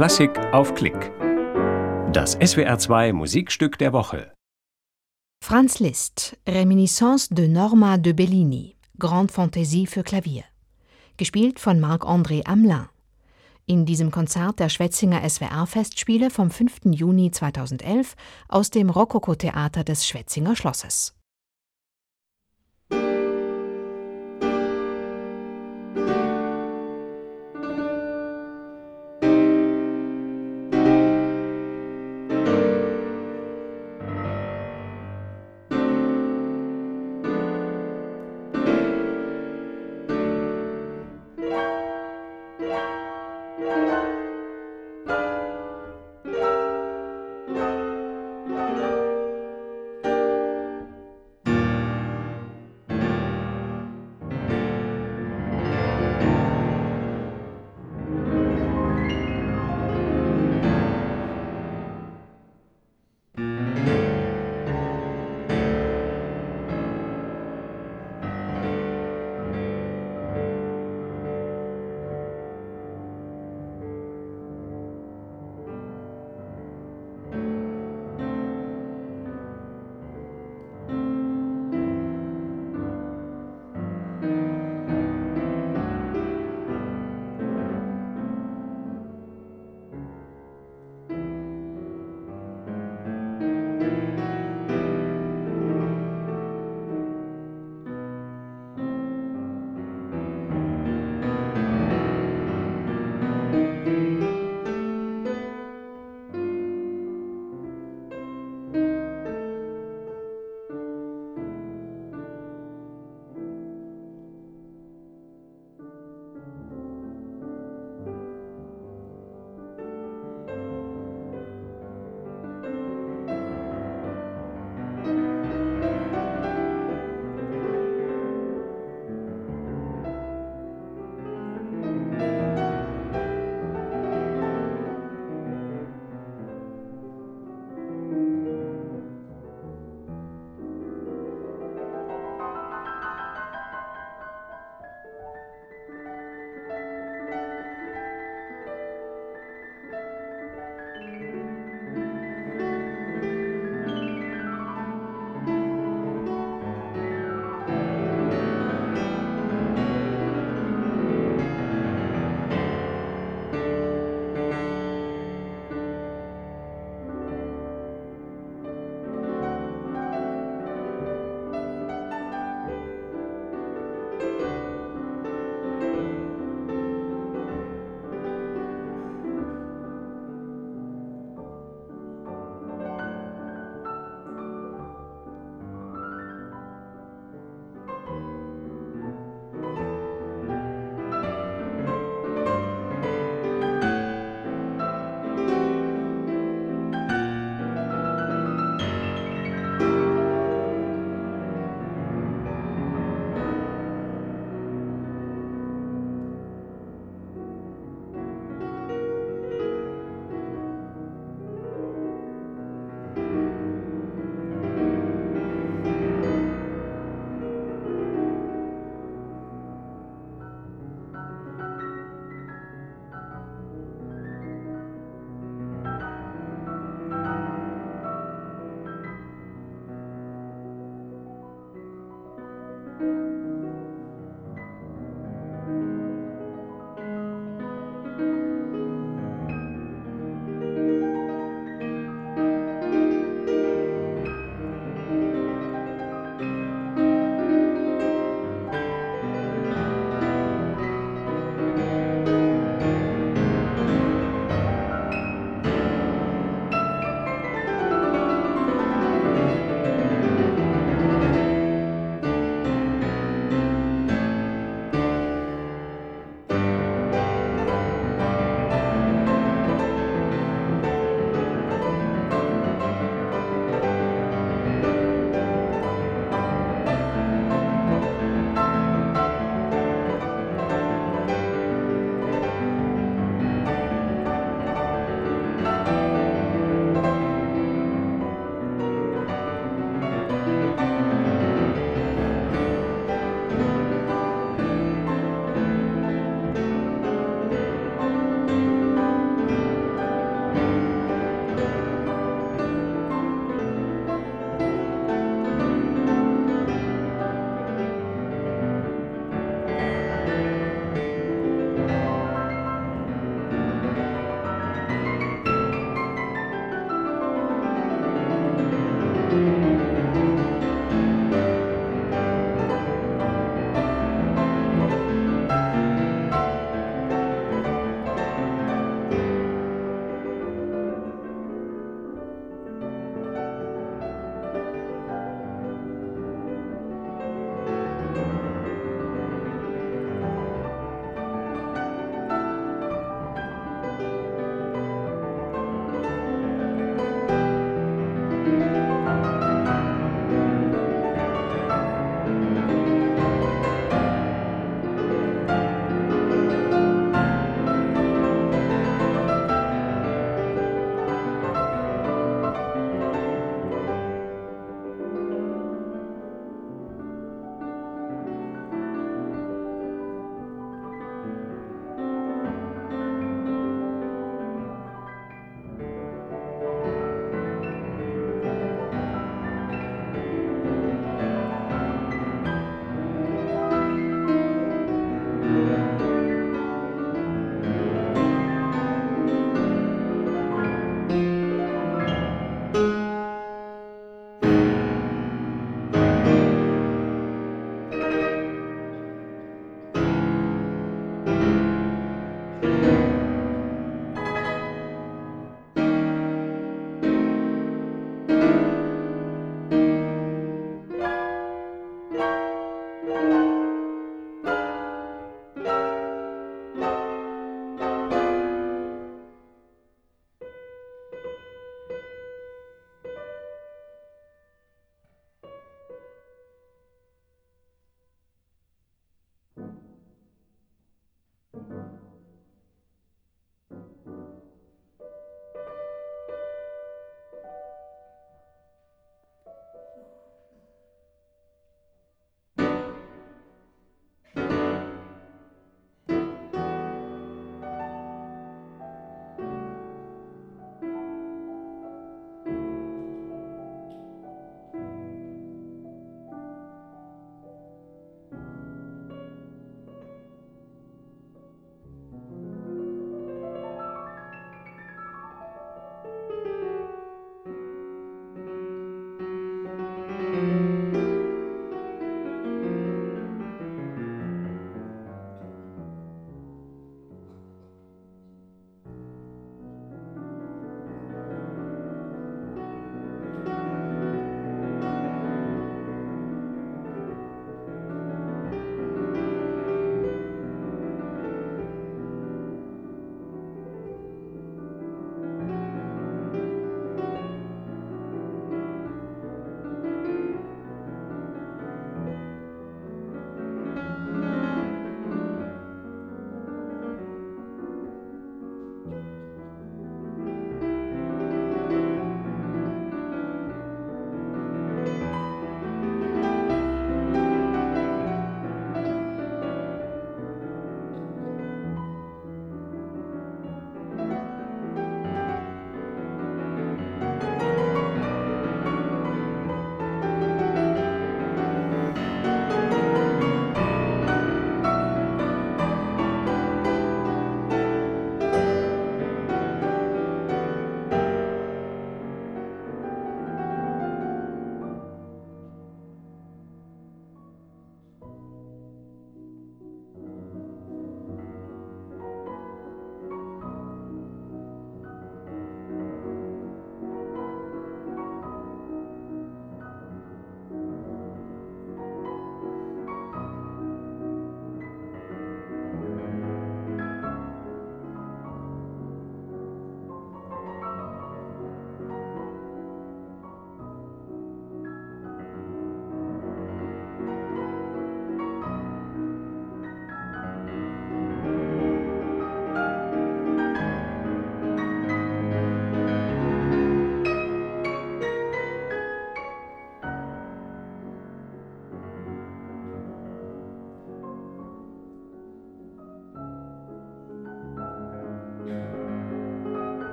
Klassik auf Klick. Das SWR2 Musikstück der Woche. Franz Liszt, Reminiscence de Norma de Bellini, Grande Fantaisie für Klavier. Gespielt von Marc-André Amelin. In diesem Konzert der Schwetzinger SWR-Festspiele vom 5. Juni 2011 aus dem Rokoko-Theater des Schwetzinger Schlosses.